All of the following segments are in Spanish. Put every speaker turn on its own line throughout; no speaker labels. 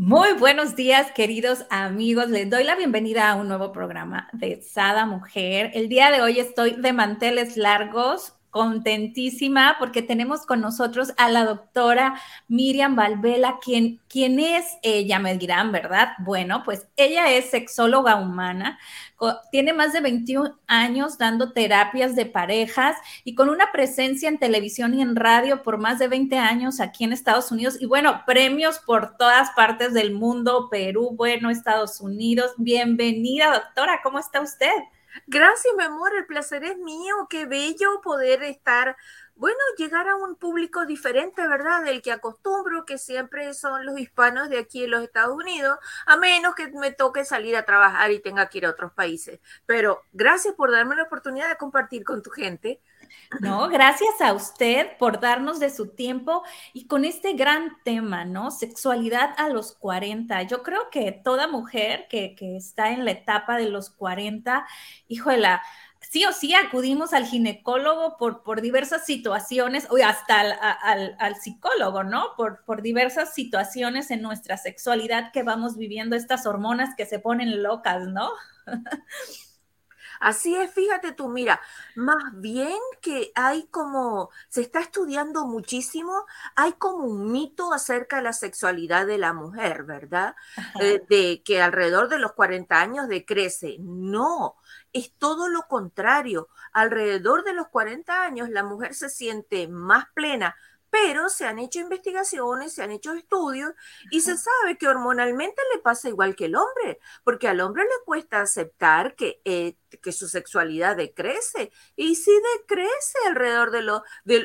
Muy buenos días, queridos amigos. Les doy la bienvenida a un nuevo programa de Sada Mujer. El día de hoy estoy de manteles largos contentísima porque tenemos con nosotros a la doctora Miriam Valvela, quien, quien es ella, me dirán, ¿verdad? Bueno, pues ella es sexóloga humana, tiene más de 21 años dando terapias de parejas y con una presencia en televisión y en radio por más de 20 años aquí en Estados Unidos y bueno, premios por todas partes del mundo, Perú, bueno, Estados Unidos. Bienvenida, doctora, ¿cómo está usted?
Gracias, mi amor, el placer es mío, qué bello poder estar, bueno, llegar a un público diferente, ¿verdad? Del que acostumbro, que siempre son los hispanos de aquí en los Estados Unidos, a menos que me toque salir a trabajar y tenga que ir a otros países. Pero gracias por darme la oportunidad de compartir con tu gente.
No, gracias a usted por darnos de su tiempo y con este gran tema, ¿no? Sexualidad a los 40. Yo creo que toda mujer que, está en la etapa de los 40, híjola, sí o sí acudimos al ginecólogo por, por diversas situaciones, o hasta al, al, psicólogo, ¿no? Por, por diversas situaciones en nuestra sexualidad que vamos viviendo, estas hormonas que se ponen locas, ¿no?
Así es, fíjate tú, mira, más bien que hay como, se está estudiando muchísimo, hay como un mito acerca de la sexualidad de la mujer, ¿verdad? Eh, de que alrededor de los 40 años decrece. No, es todo lo contrario. Alrededor de los 40 años la mujer se siente más plena, pero se han hecho investigaciones, se han hecho estudios y se sabe que hormonalmente le pasa igual que el hombre, porque al hombre le cuesta aceptar que, eh, que su sexualidad decrece y si decrece alrededor de los,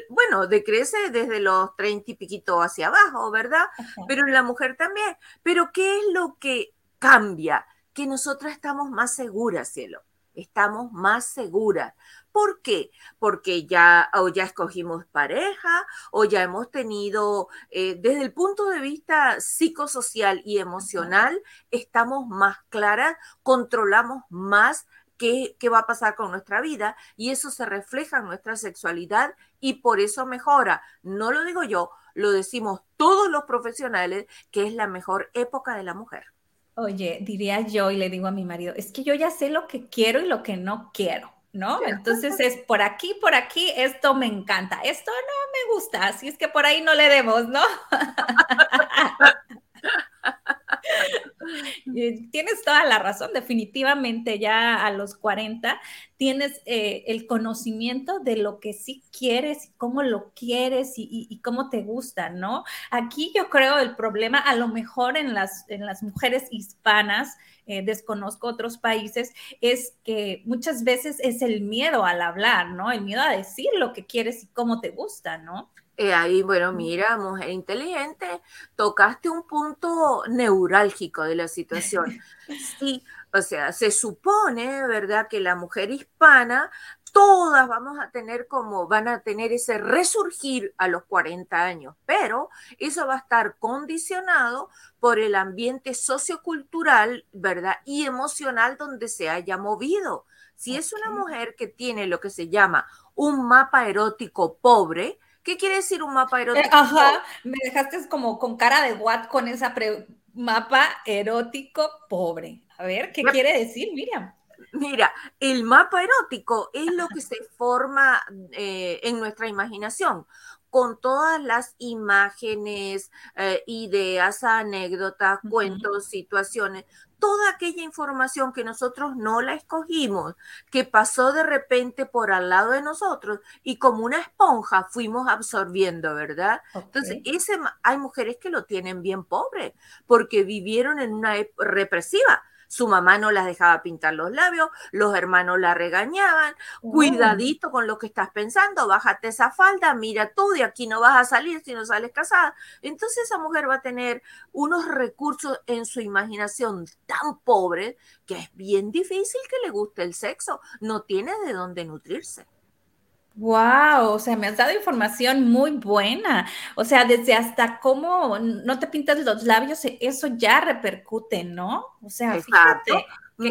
bueno, decrece desde los treinta y piquito hacia abajo, ¿verdad? Pero en la mujer también. Pero ¿qué es lo que cambia? Que nosotras estamos más seguras, cielo estamos más seguras. ¿Por qué? Porque ya o ya escogimos pareja o ya hemos tenido, eh, desde el punto de vista psicosocial y emocional, estamos más claras, controlamos más qué, qué va a pasar con nuestra vida y eso se refleja en nuestra sexualidad y por eso mejora. No lo digo yo, lo decimos todos los profesionales que es la mejor época de la mujer.
Oye, diría yo y le digo a mi marido, es que yo ya sé lo que quiero y lo que no quiero. ¿No? Entonces es por aquí, por aquí, esto me encanta, esto no me gusta, así es que por ahí no le demos, ¿no? Tienes toda la razón, definitivamente ya a los 40 tienes eh, el conocimiento de lo que sí quieres, cómo lo quieres y, cómo te gusta, ¿no? Aquí yo creo el problema, a lo mejor en las, en las mujeres hispanas, eh, desconozco otros países, es que muchas veces es el miedo al hablar, ¿no? El miedo a decir lo que quieres y cómo te gusta, ¿no?
Eh, ahí, bueno, mira, mujer inteligente, tocaste un punto neurálgico de la situación. Sí, o sea, se supone, ¿verdad?, que la mujer hispana, todas vamos a tener como, van a tener ese resurgir a los 40 años, pero eso va a estar condicionado por el ambiente sociocultural, ¿verdad?, y emocional donde se haya movido. Si es una mujer que tiene lo que se llama un mapa erótico pobre, ¿Qué quiere decir un mapa eh, erótico?
ajá, me dejaste como con cara de what con esa mapa erótico pobre. A ver, ¿qué quiere decir, Miriam?
Mira, el mapa erótico es lo que se forma eh, en nuestra imaginación con todas las imágenes, eh, ideas, anécdotas, cuentos, situaciones, toda aquella información que nosotros no la escogimos, que pasó de repente por al lado de nosotros y como una esponja fuimos absorbiendo, ¿verdad? Entonces, hay mujeres que lo tienen bien pobre porque vivieron en una represiva su mamá no las dejaba pintar los labios, los hermanos la regañaban, cuidadito con lo que estás pensando, bájate esa falda, mira tú, de aquí no vas a salir si no sales casada. Entonces esa mujer va a tener unos recursos en su imaginación tan pobres que es bien difícil que le guste el sexo, no tiene de dónde nutrirse.
Wow, o sea, me has dado información muy buena. O sea, desde hasta cómo no te pintas los labios, eso ya repercute, ¿no? O sea,
fíjate.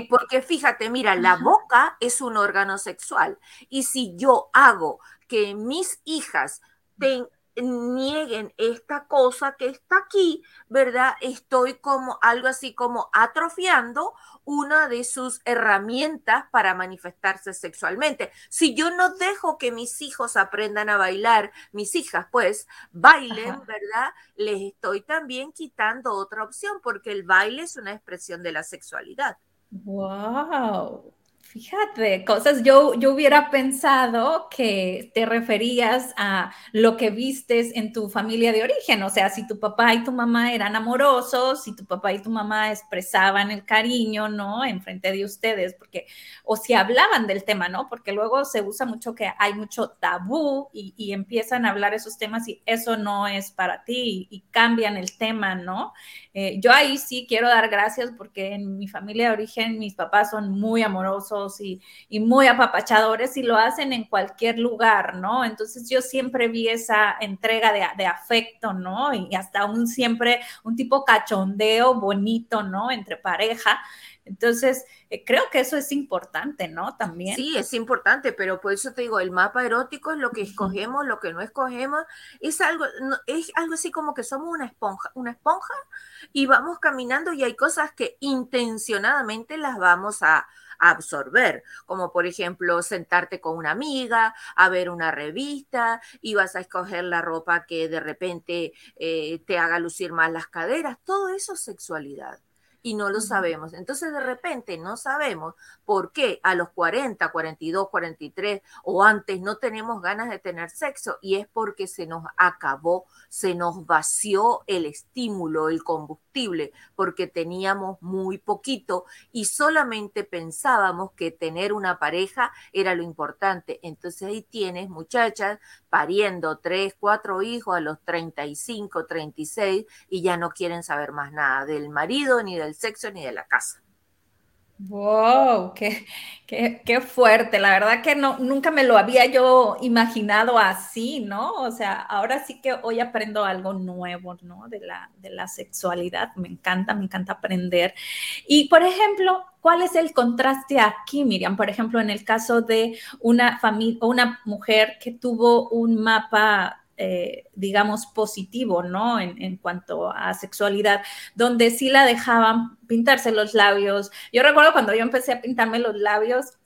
Porque fíjate, mira, la boca es un órgano sexual. Y si yo hago que mis hijas tengan nieguen esta cosa que está aquí, ¿verdad? Estoy como algo así como atrofiando una de sus herramientas para manifestarse sexualmente. Si yo no dejo que mis hijos aprendan a bailar, mis hijas pues bailen, ¿verdad? Les estoy también quitando otra opción porque el baile es una expresión de la sexualidad.
Wow. Fíjate, cosas, yo, yo hubiera pensado que te referías a lo que vistes en tu familia de origen, o sea, si tu papá y tu mamá eran amorosos, si tu papá y tu mamá expresaban el cariño, ¿no? En frente de ustedes, porque, o si hablaban del tema, ¿no? Porque luego se usa mucho que hay mucho tabú y, empiezan a hablar esos temas y eso no es para ti y, cambian el tema, ¿no? Eh, yo ahí sí quiero dar gracias porque en mi familia de origen mis papás son muy amorosos y, muy apapachadores y lo hacen en cualquier lugar, ¿no? Entonces yo siempre vi esa entrega de, afecto, ¿no? Y hasta un siempre un tipo cachondeo bonito, ¿no? Entre pareja. Entonces, eh, creo que eso es importante, ¿no? También.
Sí, es importante, pero por eso te digo, el mapa erótico es lo que escogemos, lo que no escogemos, es algo, es algo así como que somos una esponja, una esponja y vamos caminando y hay cosas que intencionadamente las vamos a, absorber, como por ejemplo sentarte con una amiga, a ver una revista y vas a escoger la ropa que de repente eh, te haga lucir más las caderas, todo eso es sexualidad y no lo sabemos. Entonces de repente no sabemos por qué a los 40, 42, 43 o antes no tenemos ganas de tener sexo y es porque se nos acabó, se nos vació el estímulo, el combustible, porque teníamos muy poquito y solamente pensábamos que tener una pareja era lo importante. Entonces ahí tienes muchachas pariendo tres, cuatro hijos a los 35, 36 y ya no quieren saber más nada del marido, ni del sexo, ni de la casa.
Wow, qué, qué, fuerte. La verdad que no, nunca me lo había yo imaginado así, ¿no? O sea, ahora sí que hoy aprendo algo nuevo, ¿no? De la, de la sexualidad. Me encanta, me encanta aprender. Y, por ejemplo, ¿cuál es el contraste aquí, Miriam? Por ejemplo, en el caso de una familia una mujer que tuvo un mapa eh, digamos, positivo, ¿no? En, cuanto a sexualidad, donde sí la dejaban pintarse los labios. Yo recuerdo cuando yo empecé a pintarme los labios,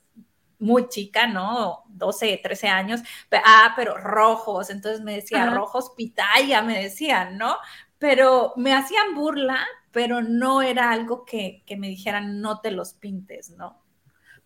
muy chica, ¿no? 12, 13 años, ah, pero rojos, entonces me decía, rojos pitaya, me decían, ¿no? Pero me hacían burla, pero no era algo que, que me dijeran, no te los pintes, ¿no?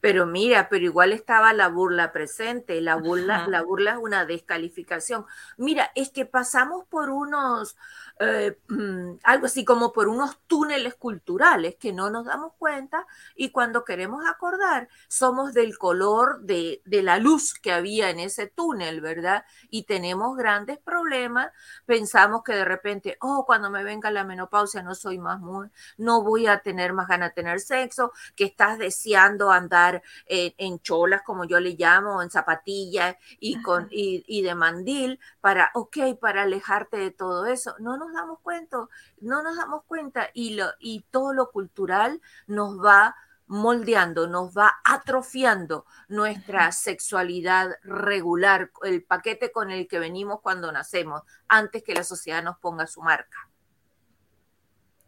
Pero mira, pero igual estaba la burla presente, la burla, la burla es una descalificación. Mira, es que pasamos por unos, eh, mm, algo así como por unos túneles culturales que no nos damos cuenta y cuando queremos acordar somos del color de, de la luz que había en ese túnel, ¿verdad? Y tenemos grandes problemas, pensamos que de repente, oh, cuando me venga la menopausia no soy más mujer, no voy a tener más ganas de tener sexo, que estás deseando andar en, cholas, como yo le llamo, en zapatillas y, con, y, de mandil, para, ok, para alejarte de todo eso. No nos damos cuenta, no nos damos cuenta y, lo, y todo lo cultural nos va moldeando, nos va atrofiando nuestra sexualidad regular, el paquete con el que venimos cuando nacemos, antes que la sociedad nos ponga su marca.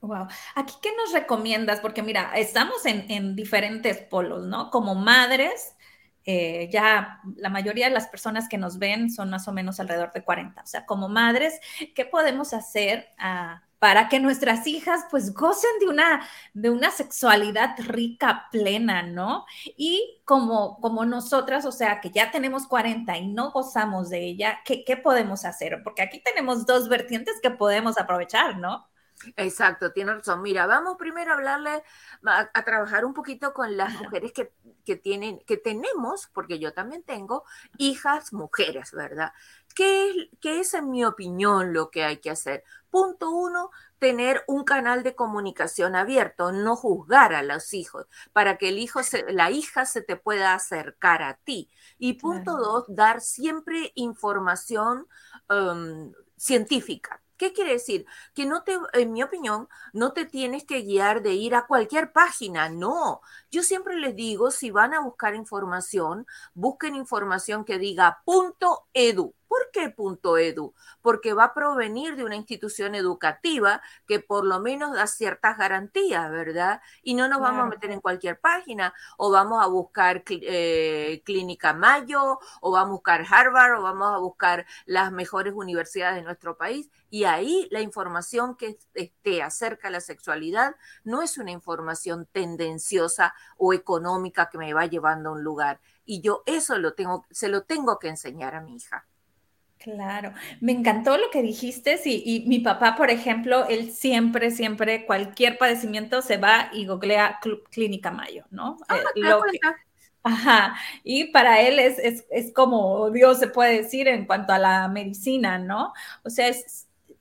Wow. Aquí, ¿qué nos recomiendas? Porque mira, estamos en, diferentes polos, ¿no? Como madres, eh, ya la mayoría de las personas que nos ven son más o menos alrededor de 40. O sea, como madres, ¿qué podemos hacer ah, para que nuestras hijas pues gocen de una, de una sexualidad rica, plena, ¿no? Y como, como nosotras, o sea, que ya tenemos 40 y no gozamos de ella, ¿qué, qué podemos hacer? Porque aquí tenemos dos vertientes que podemos aprovechar, ¿no?
Exacto, tiene razón. Mira, vamos primero a hablarle, a, trabajar un poquito con las mujeres que, que, tienen, que tenemos, porque yo también tengo hijas mujeres, ¿verdad? ¿Qué, ¿Qué es en mi opinión lo que hay que hacer? Punto uno, tener un canal de comunicación abierto, no juzgar a los hijos, para que el hijo la hija se te pueda acercar a ti. Y punto dos, dar siempre información um, científica. ¿Qué quiere decir? Que no te, en mi opinión, no te tienes que guiar de ir a cualquier página, no. Yo siempre les digo, si van a buscar información, busquen información que diga punto edu ¿Por qué punto edu? Porque va a provenir de una institución educativa que por lo menos da ciertas garantías, ¿verdad? Y no nos vamos a meter en cualquier página o vamos a buscar eh, Clínica Mayo o vamos a buscar Harvard o vamos a buscar las mejores universidades de nuestro país. Y ahí la información que esté acerca de la sexualidad no es una información tendenciosa o económica que me va llevando a un lugar. Y yo eso lo tengo, se lo tengo que enseñar a mi hija.
Claro, me encantó lo que dijiste. Sí, y mi papá, por ejemplo, él siempre, siempre, cualquier padecimiento se va y googlea Clínica Mayo, ¿no?
Ah, eh,
ajá, y para él es, es, es, como Dios se puede decir en cuanto a la medicina, ¿no? O sea,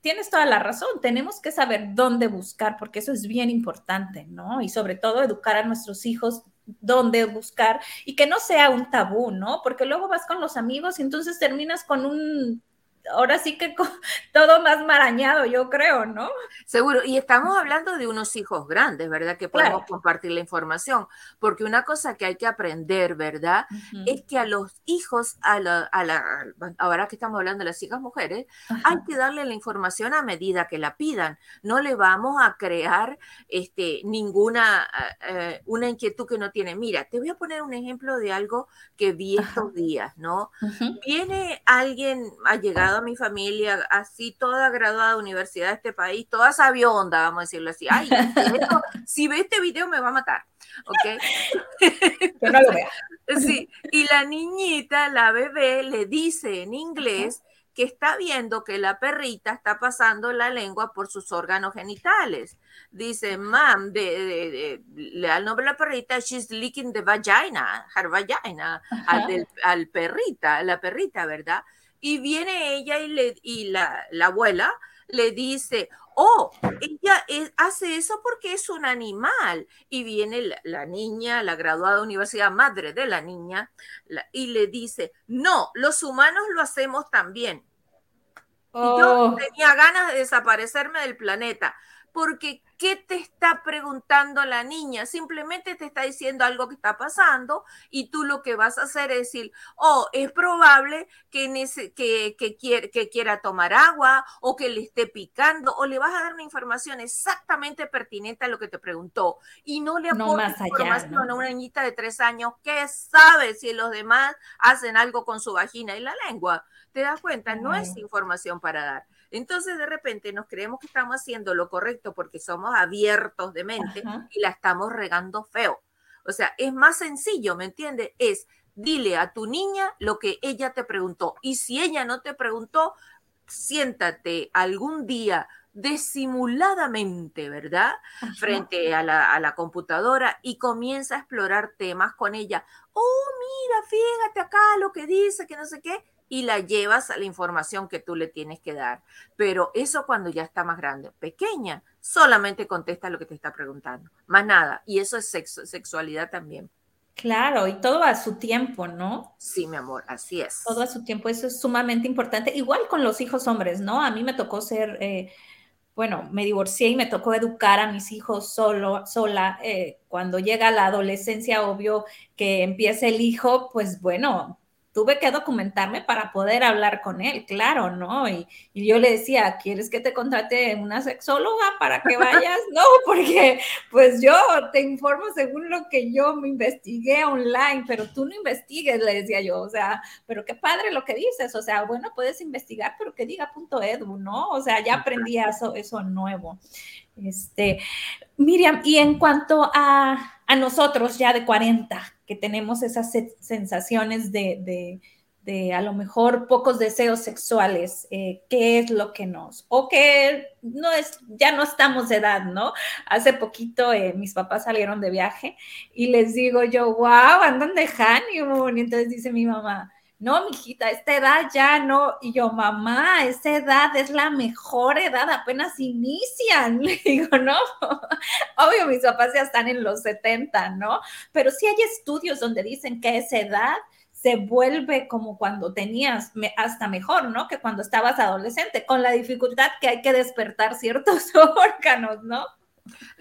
tienes toda la razón, tenemos que saber dónde buscar, porque eso es bien importante, ¿no? Y sobre todo educar a nuestros hijos dónde buscar y que no sea un tabú, ¿no? Porque luego vas con los amigos y entonces terminas con un ahora sí que todo más marañado, yo creo, ¿no?
Seguro, y estamos hablando de unos hijos grandes, ¿verdad? Que podemos compartir la información, porque una cosa que hay que aprender, ¿verdad? Es que a los hijos, a la, ahora que estamos hablando de las hijas mujeres, hay que darle la información a medida que la pidan. No le vamos a crear este, ninguna eh, una inquietud que no tiene. Mira, te voy a poner un ejemplo de algo que vi estos días, ¿no? Viene alguien, ha llegado a mi familia, así toda graduada de universidad de este país, toda sabionda, vamos a decirlo así. Ay, si ve este video me va a matar. ¿Ok?
no lo vea.
Sí, y la niñita, la bebé, le dice en inglés que está viendo que la perrita está pasando la lengua por sus órganos genitales. Dice, mam, de, le da el nombre a la perrita, she's licking the vagina, her vagina, al, al, perrita, la perrita, ¿verdad? Y viene ella y, le, y la, abuela le dice, oh, ella hace eso porque es un animal. Y viene la, niña, la graduada de universidad, madre de la niña, y le dice, no, los humanos lo hacemos también. Y yo oh. tenía ganas de desaparecerme del planeta, porque ¿Qué te está preguntando la niña? Simplemente te está diciendo algo que está pasando y tú lo que vas a hacer es decir, oh, es probable que, que, que, que quiera tomar agua o que le esté picando o le vas a dar una información exactamente pertinente a lo que te preguntó y no le aportes información a una niñita de tres años que sabe si los demás hacen algo con su vagina y la lengua. ¿Te das cuenta? No es información para dar. Entonces de repente nos creemos que estamos haciendo lo correcto porque somos abiertos de mente y la estamos regando feo. O sea, es más sencillo, ¿me entiendes? Es dile a tu niña lo que ella te preguntó. Y si ella no te preguntó, siéntate algún día disimuladamente, ¿verdad? Frente a la, a la, computadora y comienza a explorar temas con ella. Oh, mira, fíjate acá lo que dice, que no sé qué y la llevas a la información que tú le tienes que dar. Pero eso cuando ya está más grande, pequeña, solamente contesta lo que te está preguntando, más nada. Y eso es sexualidad también.
Claro, y todo a su tiempo, ¿no?
Sí, mi amor, así es.
Todo a su tiempo, eso es sumamente importante. Igual con los hijos hombres, ¿no? A mí me tocó ser, eh, bueno, me divorcié y me tocó educar a mis hijos solo, sola. Eh, cuando llega la adolescencia, obvio que empieza el hijo, pues bueno, tuve que documentarme para poder hablar con él, claro, ¿no? Y, yo le decía, ¿quieres que te contrate una sexóloga para que vayas? No, porque pues yo te informo según lo que yo me investigué online, pero tú no investigues, le decía yo, o sea, pero qué padre lo que dices, o sea, bueno, puedes investigar, pero que diga punto edu, ¿no? O sea, ya aprendí eso, eso nuevo. Este, Miriam, y en cuanto a, a nosotros ya de 40, que tenemos esas sensaciones de, de a lo mejor pocos deseos sexuales, eh, qué es lo que nos, o que no es, ya no estamos de edad, ¿no? Hace poquito eh, mis papás salieron de viaje y les digo yo, wow, andan de honeymoon, y entonces dice mi mamá, no, mijita, esta edad ya no. Y yo, mamá, esa edad es la mejor edad, apenas inician. Le digo, no, obvio, mis papás ya están en los 70, ¿no? Pero sí hay estudios donde dicen que esa edad se vuelve como cuando tenías hasta mejor, ¿no? Que cuando estabas adolescente, con la dificultad que hay que despertar ciertos órganos, ¿no?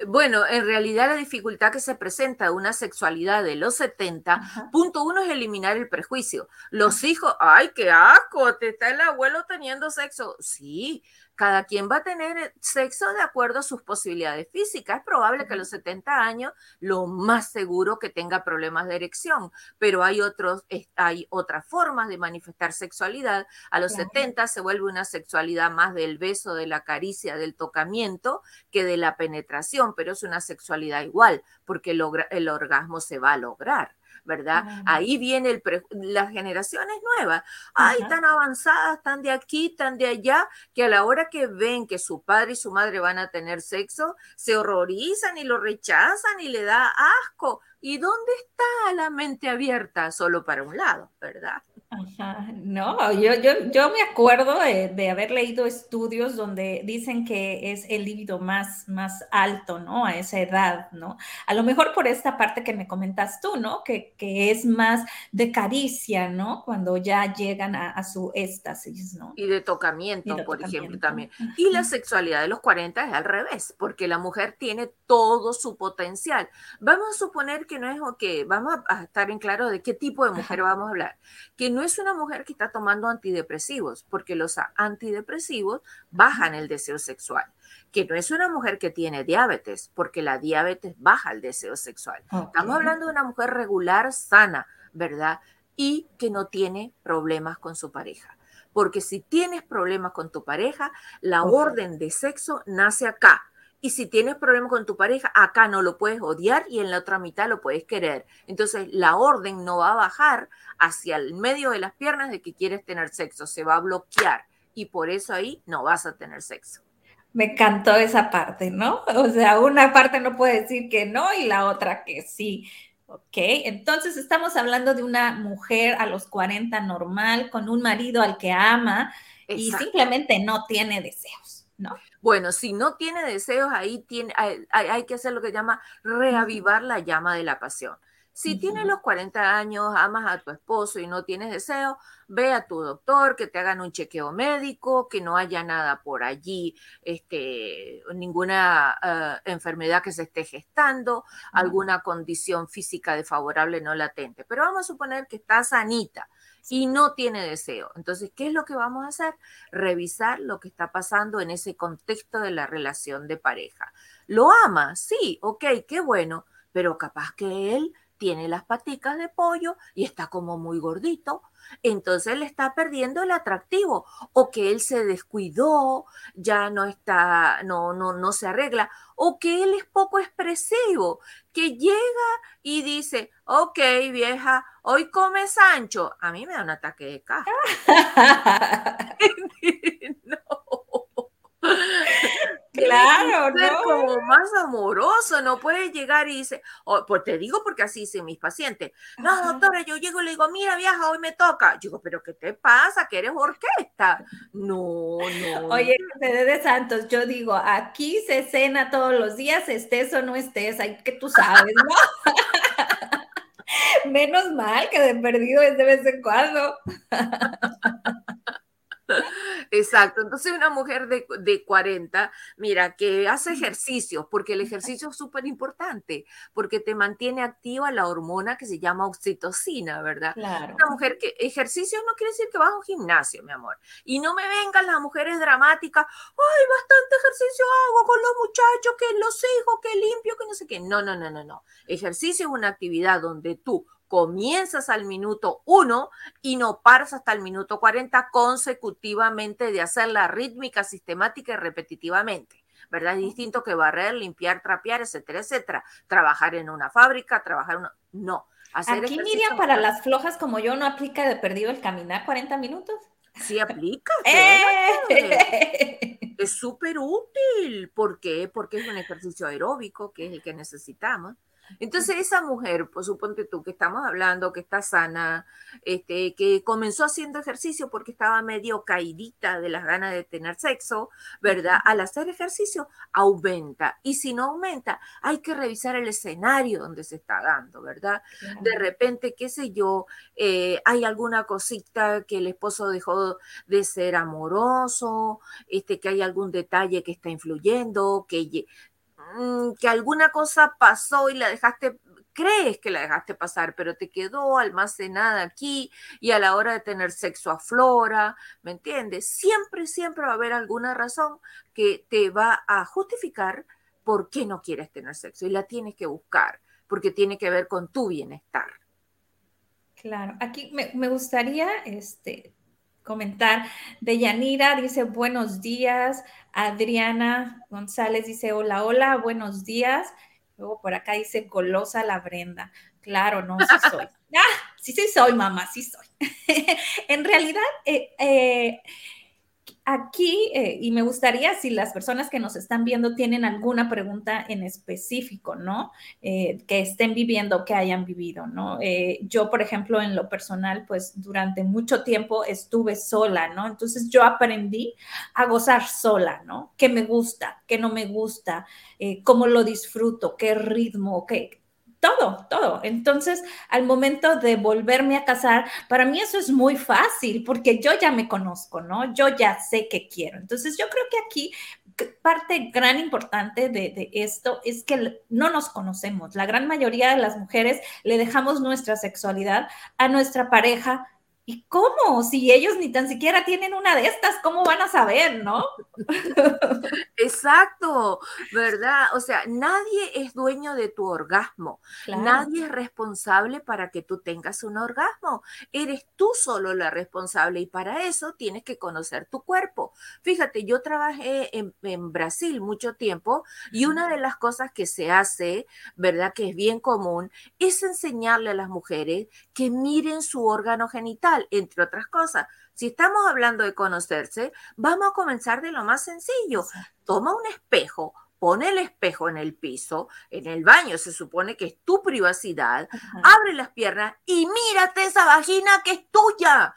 Bueno, en realidad la dificultad que se presenta de una sexualidad de los 70, punto uno es eliminar el prejuicio. Los hijos, ay, qué asco, te está el abuelo teniendo sexo. Sí, cada quien va a tener eh, sexo de acuerdo a sus posibilidades físicas. Es probable que a los 70 años lo más seguro que tenga problemas de erección, pero hay, otros, hay otras formas de manifestar sexualidad. A los 70 se vuelve una sexualidad más del beso, de la caricia, del tocamiento que de la penetración, pero es una sexualidad igual porque el orgasmo se va a lograr. ¿Verdad? Ahí viene el las generaciones nuevas. Ay, tan avanzadas, tan de aquí, tan de allá, que a la hora que ven que su padre y su madre van a tener sexo, se horrorizan y lo rechazan y le da asco. ¿Y dónde está la mente abierta? Solo para un lado, ¿verdad?
Ajá, no, yo, yo, yo me acuerdo de, haber leído estudios donde dicen que es el líbido más, más alto, ¿no? A esa edad, ¿no? A lo mejor por esta parte que me comentas tú, ¿no? Que, que es más de caricia, ¿no? Cuando ya llegan a, su éxtasis, ¿no?
Y de tocamiento, por ejemplo, también. Y la sexualidad de los 40 es al revés, porque la mujer tiene todo su potencial. Vamos a suponer que no es, que vamos a estar en claro de qué tipo de mujer vamos a hablar, que no es una mujer que está tomando antidepresivos, porque los antidepresivos bajan el deseo sexual. Que no es una mujer que tiene diabetes, porque la diabetes baja el deseo sexual. Estamos hablando de una mujer regular, sana, ¿verdad? Y que no tiene problemas con su pareja. Porque si tienes problemas con tu pareja, la orden de sexo nace acá y si tienes problemas con tu pareja, acá no lo puedes odiar y en la otra mitad lo puedes querer. Entonces la orden no va a bajar hacia el medio de las piernas de que quieres tener sexo, se va a bloquear y por eso ahí no vas a tener sexo.
Me encantó esa parte, ¿no? O sea, una parte no puede decir que no y la otra que sí. Ok, entonces estamos hablando de una mujer a los 40 normal, con un marido al que ama y simplemente no tiene deseos, ¿no?
Bueno, si no tiene deseos, ahí tiene, hay, que hacer lo que llama reavivar la llama de la pasión. Si tienes los 40 años, amas a tu esposo y no tienes deseo, ve a tu doctor, que te hagan un chequeo médico, que no haya nada por allí, este, ninguna eh, enfermedad que se esté gestando, alguna condición física desfavorable no latente. Pero vamos a suponer que está sanita y no tiene deseo. Entonces, ¿qué es lo que vamos a hacer? Revisar lo que está pasando en ese contexto de la relación de pareja. ¿Lo ama? Sí, ok, qué bueno, pero capaz que él tiene las paticas de pollo y está como muy gordito, entonces le está perdiendo el atractivo o que él se descuidó, ya no está, no, no, no se arregla, o que él es poco expresivo, que llega y dice, ok vieja, hoy come Sancho, a mí me da un ataque de caja.
Claro,
¿no? como más amoroso, no puede llegar y dice, oh, pues te digo porque así dicen mis pacientes. No, doctora, yo llego y le digo, mira, vieja, hoy me toca. Yo digo, pero ¿qué te pasa? ¿Que eres orquesta? No, no.
Oye, de Santos, yo digo, aquí se cena todos los días, estés o no estés, hay que tú sabes, ¿no? Menos mal que de perdido es de vez en cuando.
Exacto. Entonces, una mujer de, de, 40, mira, que hace ejercicio, porque el ejercicio es súper importante, porque te mantiene activa la hormona que se llama oxitocina, ¿verdad? Una mujer que ejercicio no quiere decir que vas a un gimnasio, mi amor. Y no me vengan las mujeres dramáticas, ay, bastante ejercicio hago con los muchachos, que los hijos, que limpio, que no sé qué. No, no, no, no, no. Ejercicio es una actividad donde tú comienzas al minuto 1 y no paras hasta el minuto 40 consecutivamente de hacerla rítmica, sistemática y repetitivamente. ¿verdad? Es distinto que barrer, limpiar, trapear, etcétera, etcétera. Trabajar en una fábrica, trabajar en una... No.
Hacer Aquí, Miriam, para las flojas como yo, ¿no aplica de perdido el caminar 40 minutos?
Sí aplica. ¡Eh! Es súper útil. ¿Por qué? Porque es un ejercicio aeróbico, que es el que necesitamos. Entonces esa mujer, pues suponte tú que estamos hablando, que está sana, este, que comenzó haciendo ejercicio porque estaba medio caidita de las ganas de tener sexo, ¿verdad? Al hacer ejercicio aumenta y si no aumenta hay que revisar el escenario donde se está dando, ¿verdad? De repente, qué sé yo, eh, hay alguna cosita que el esposo dejó de ser amoroso, este, que hay algún detalle que está influyendo, que Mm, que alguna cosa pasó y la dejaste, crees que la dejaste pasar, pero te quedó almacenada aquí y a la hora de tener sexo aflora, ¿me entiendes? Siempre, siempre va a haber alguna razón que te va a justificar por qué no quieres tener sexo y la tienes que buscar, porque tiene que ver con tu bienestar.
Claro, aquí me, me gustaría este, comentar. De Yanira dice buenos días. Adriana González dice hola, hola, buenos días. Luego por acá dice golosa la Brenda. Claro, no, sí soy. Ah, sí, sí soy, mamá, sí soy. en realidad, eh, eh, aquí, eh, y me gustaría si las personas que nos están viendo tienen alguna pregunta en específico, ¿no? Eh, que estén viviendo, que hayan vivido, ¿no? Eh, yo, por ejemplo, en lo personal, pues durante mucho tiempo estuve sola, ¿no? Entonces yo aprendí a gozar sola, ¿no? ¿Qué me gusta? ¿Qué no me gusta? ¿Cómo lo disfruto? ¿Qué ritmo? ¿Qué, todo, todo. Entonces, al momento de volverme a casar, para mí eso es muy fácil porque yo ya me conozco, ¿no? Yo ya sé qué quiero. Entonces, yo creo que aquí parte gran importante de, de, esto es que no nos conocemos. La gran mayoría de las mujeres le dejamos nuestra sexualidad a nuestra pareja ¿Y cómo? Si ellos ni tan siquiera tienen una de estas, ¿cómo van a saber, no?
Exacto, ¿verdad? O sea, nadie es dueño de tu orgasmo. Nadie es responsable para que tú tengas un orgasmo. Eres tú solo la responsable y para eso tienes que conocer tu cuerpo. Fíjate, yo trabajé en, en Brasil mucho tiempo y una de las cosas que se hace, ¿verdad? Que es bien común, es enseñarle a las mujeres que miren su órgano genital entre otras cosas. Si estamos hablando de conocerse, vamos a comenzar de lo más sencillo. Toma un espejo, pone el espejo en el piso, en el baño se supone que es tu privacidad, abre las piernas y mírate esa vagina que es tuya.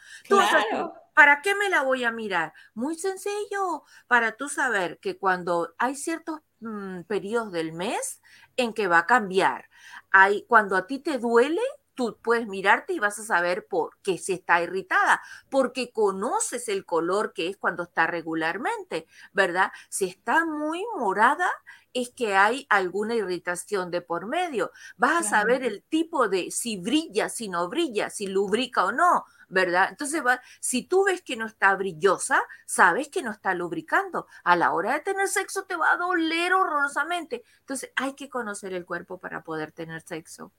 ¿Para qué me la voy a mirar? Muy sencillo, para tú saber que cuando hay ciertos mm, periodos del mes en que va a cambiar, hay, cuando a ti te duele, tú puedes mirarte y vas a saber por qué se está irritada, porque conoces el color que es cuando está regularmente, ¿verdad? Si está muy morada, es que hay alguna irritación de por medio. Vas a saber el tipo de si brilla, si no brilla, si lubrica o no, ¿verdad? Entonces, si tú ves que no está brillosa, sabes que no está lubricando. A la hora de tener sexo te va a doler horrorosamente. Entonces, hay que conocer el cuerpo para poder tener sexo.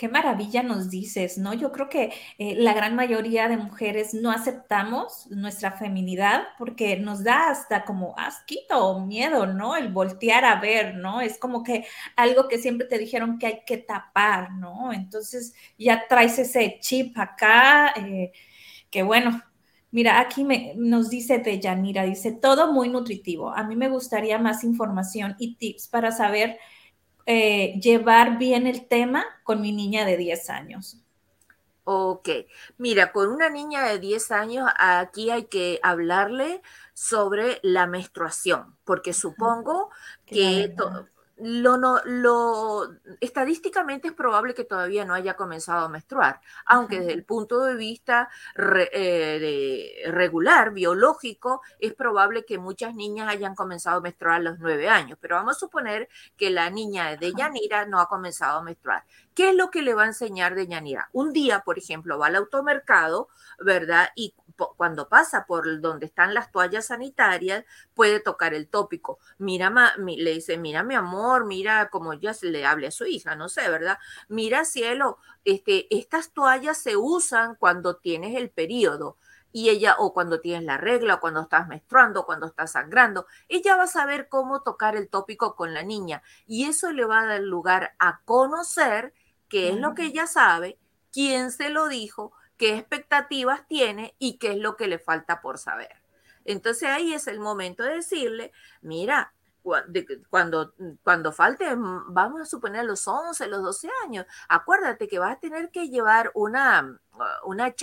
Qué maravilla nos dices, ¿no? Yo creo que eh, la gran mayoría de mujeres no aceptamos nuestra feminidad porque nos da hasta como asquito o miedo, ¿no? El voltear a ver, ¿no? Es como que algo que siempre te dijeron que hay que tapar, ¿no? Entonces ya traes ese chip acá, eh, que bueno, Mira, aquí me, nos dice Deyanira, dice, todo muy nutritivo. A mí me gustaría más información y tips para saber eh, llevar bien el tema con mi niña de 10 años.
Ok, mira, con una niña de 10 años aquí hay que hablarle sobre la menstruación, porque supongo que lo, no, lo estadísticamente es probable que todavía no haya comenzado a menstruar, aunque desde el punto de vista eh, regular, biológico, es probable que muchas niñas hayan comenzado a menstruar a los nueve años, pero vamos a suponer que la niña de Yanira no ha comenzado a menstruar. ¿Qué es lo que le va a enseñar de Yanira? Un día, por ejemplo, va al automercado, ¿verdad? Y cuando pasa por donde están las toallas sanitarias, puede tocar el tópico. Mira, le dice, mira mi amor, mira como ya se le hable a su hija, no sé, ¿verdad? Mira cielo, este, estas toallas se usan cuando tienes el periodo. y ella, o cuando tienes la regla, o cuando estás menstruando, cuando estás sangrando, ella va a saber cómo tocar el tópico con la niña y eso le va a dar lugar a conocer qué es lo que ella sabe, quién se lo dijo, qué expectativas tiene y qué es lo que le falta por saber. Entonces ahí es el momento de decirle, mira, cuando, cuando falte, vamos a suponer los 11, los 12 años, acuérdate que vas a tener que llevar una, una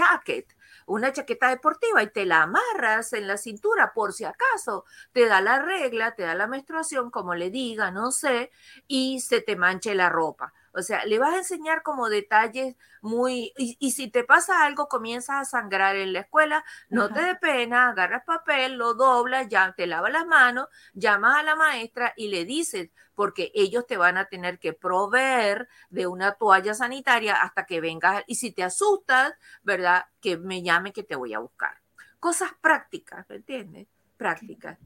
una chaqueta deportiva y te la amarras en la cintura por si acaso te da la regla, te da la menstruación, como le diga, no sé, y se te manche la ropa. O sea, le vas a enseñar como detalles muy, y, si te pasa algo, comienzas a sangrar en la escuela, no te dé pena, agarras papel, lo doblas, ya te lavas las manos, llamas a la maestra y le dices, porque ellos te van a tener que proveer de una toalla sanitaria hasta que vengas, y si te asustas, ¿verdad? Que me llame que te voy a buscar. Cosas prácticas, ¿me entiendes? Prácticas.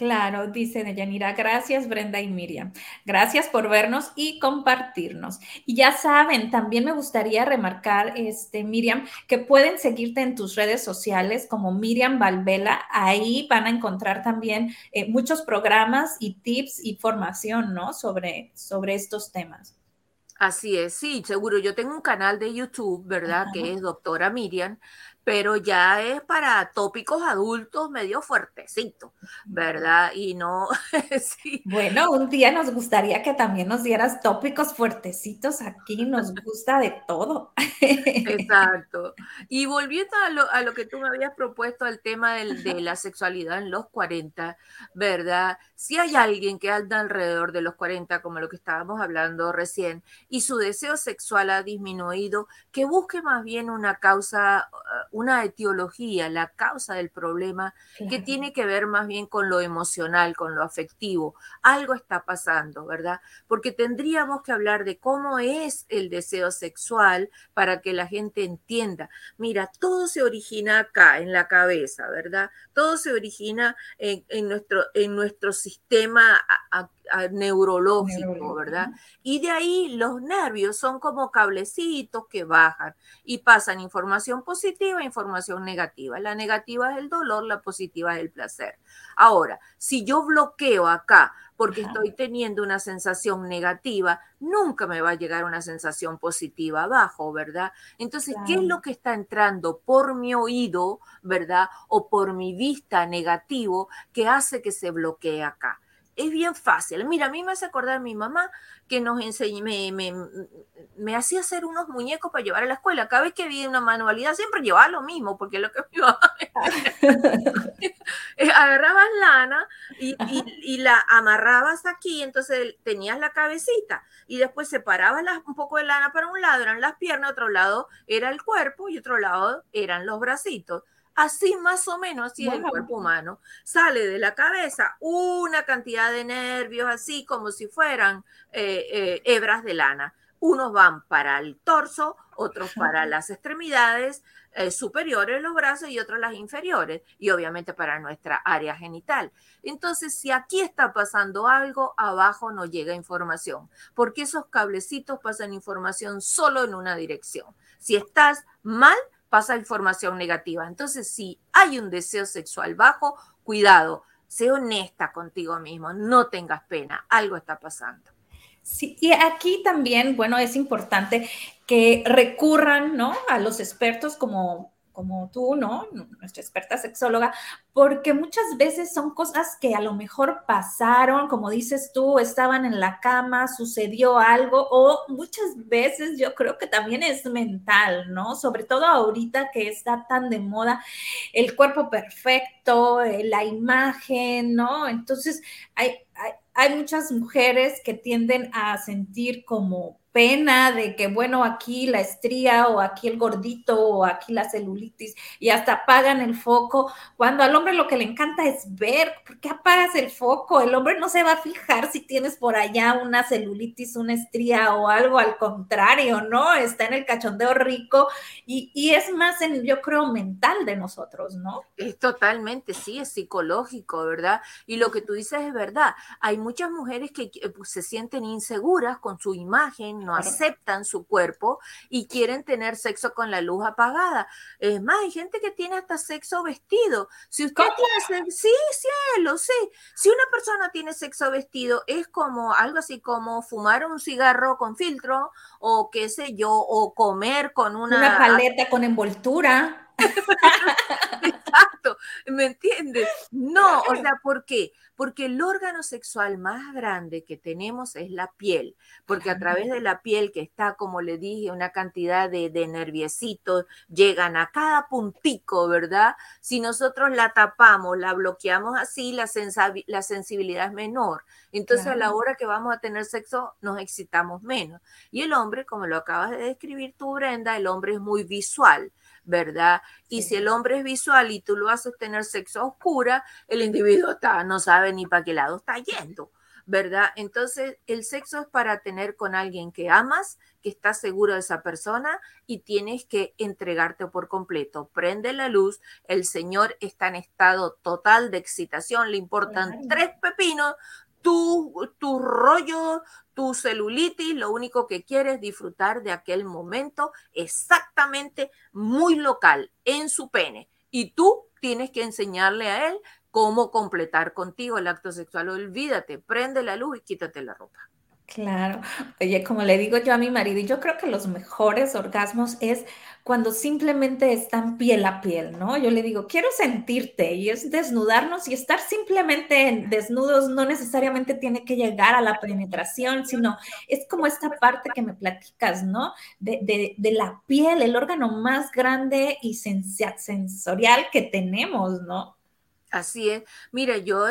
Claro, dice Deyanira, gracias Brenda y Miriam. Gracias por vernos y compartirnos. Y ya saben, también me gustaría remarcar, este, Miriam, que pueden seguirte en tus redes sociales como Miriam Valvela. Ahí van a encontrar también eh, muchos programas y tips y formación, ¿no? Sobre, sobre estos temas.
Así es, sí, seguro. Yo tengo un canal de YouTube, ¿verdad? Que es doctora Miriam pero ya es para tópicos adultos medio fuertecitos, ¿verdad? Y no,
sí. Bueno, un día nos gustaría que también nos dieras tópicos fuertecitos, aquí nos gusta de todo.
Exacto. Y volviendo a lo, a lo que tú me habías propuesto, al tema de la sexualidad en los 40, ¿verdad? Si hay alguien que anda alrededor de los 40, como lo que estábamos hablando recién, y su deseo sexual ha disminuido, que busque más bien una causa una etiología, la causa del problema, que tiene que ver más bien con lo emocional, con lo afectivo. Algo está pasando, ¿verdad? Porque tendríamos que hablar de cómo es el deseo sexual para que la gente entienda. Mira, todo se origina acá, en la cabeza, ¿verdad? Todo se origina en, nuestro, en nuestro sistema neurológico, ¿verdad? Y de ahí los nervios son como cablecitos que bajan y pasan información positiva e información negativa. La negativa es el dolor, la positiva es el placer. Ahora, si yo bloqueo acá porque estoy teniendo una sensación negativa, nunca me va a llegar una sensación positiva abajo, ¿verdad? Entonces, ¿qué es lo que está entrando por mi oído, ¿verdad? O por mi vista negativo que hace que se bloquee acá? Es bien fácil. Mira, a mí me hace acordar a mi mamá que nos enseñó, me, me, hacía hacer unos muñecos para llevar a la escuela. Cada vez que vi una manualidad siempre llevaba lo mismo, porque lo que mi mamá agarrabas lana y, y, la amarrabas aquí, entonces tenías la cabecita y después separabas un poco de lana para un lado, eran las piernas, otro lado era el cuerpo y otro lado eran los bracitos. Así más o menos, así es el cuerpo humano. Sale de la cabeza una cantidad de nervios, así como si fueran eh, eh, hebras de lana. Unos van para el torso, otros para las extremidades eh, superiores, los brazos, y otros las inferiores, y obviamente para nuestra área genital. Entonces, si aquí está pasando algo, abajo no llega información, porque esos cablecitos pasan información solo en una dirección. Si estás mal, pasa información negativa. Entonces, si hay un deseo sexual bajo, cuidado, sé honesta contigo mismo, no tengas pena, algo está pasando.
Sí, y aquí también, bueno, es importante que recurran, ¿no? A los expertos como como tú, ¿no? Nuestra experta sexóloga, porque muchas veces son cosas que a lo mejor pasaron, como dices tú, estaban en la cama, sucedió algo, o muchas veces yo creo que también es mental, ¿no? Sobre todo ahorita que está tan de moda el cuerpo perfecto, eh, la imagen, ¿no? Entonces, hay, hay, hay muchas mujeres que tienden a sentir como pena de que, bueno, aquí la estría o aquí el gordito o aquí la celulitis y hasta apagan el foco, cuando al hombre lo que le encanta es ver, ¿por qué apagas el foco? El hombre no se va a fijar si tienes por allá una celulitis, una estría o algo, al contrario, ¿no? Está en el cachondeo rico y, y es más, en, yo creo, mental de nosotros, ¿no?
Es totalmente, sí, es psicológico, ¿verdad? Y lo que tú dices es verdad. Hay muchas mujeres que pues, se sienten inseguras con su imagen, quieren, no aceptan su cuerpo y quieren tener sexo con la luz apagada. Es más, hay gente que tiene hasta sexo vestido. Si usted tiene sexo, sí, cielo, sí. Si una persona tiene sexo vestido, es como algo así como fumar un cigarro con filtro o qué sé yo, o comer con una...
Una paleta con envoltura.
Exacto, ¿me entiendes? No, o sea, ¿por qué? Porque el órgano sexual más grande que tenemos es la piel, porque a través de la piel que está, como le dije, una cantidad de, de nerviecitos, llegan a cada puntico, ¿verdad? Si nosotros la tapamos, la bloqueamos así, la, la sensibilidad es menor. Entonces a la hora que vamos a tener sexo nos excitamos menos. Y el hombre, como lo acabas de describir tú, Brenda, el hombre es muy visual. ¿Verdad? Y si el hombre es visual y tú lo haces tener sexo oscura, el individuo está, no sabe ni para qué lado está yendo, ¿verdad? Entonces, el sexo es para tener con alguien que amas, que estás seguro de esa persona y tienes que entregarte por completo. Prende la luz, el Señor está en estado total de excitación, le importan tres pepinos tu, tu rollo, tu celulitis, lo único que quieres es disfrutar de aquel momento exactamente muy local en su pene. Y tú tienes que enseñarle a él cómo completar contigo el acto sexual. Olvídate, prende la luz y quítate la ropa.
Claro. Oye, como le digo yo a mi marido, y yo creo que los mejores orgasmos es cuando simplemente están piel a piel, ¿no? Yo le digo, quiero sentirte y es desnudarnos y estar simplemente desnudos no necesariamente tiene que llegar a la penetración, sino es como esta parte que me platicas, ¿no? De, de la piel, el órgano más grande y sensorial que tenemos, ¿no?
Así es. Mira, yo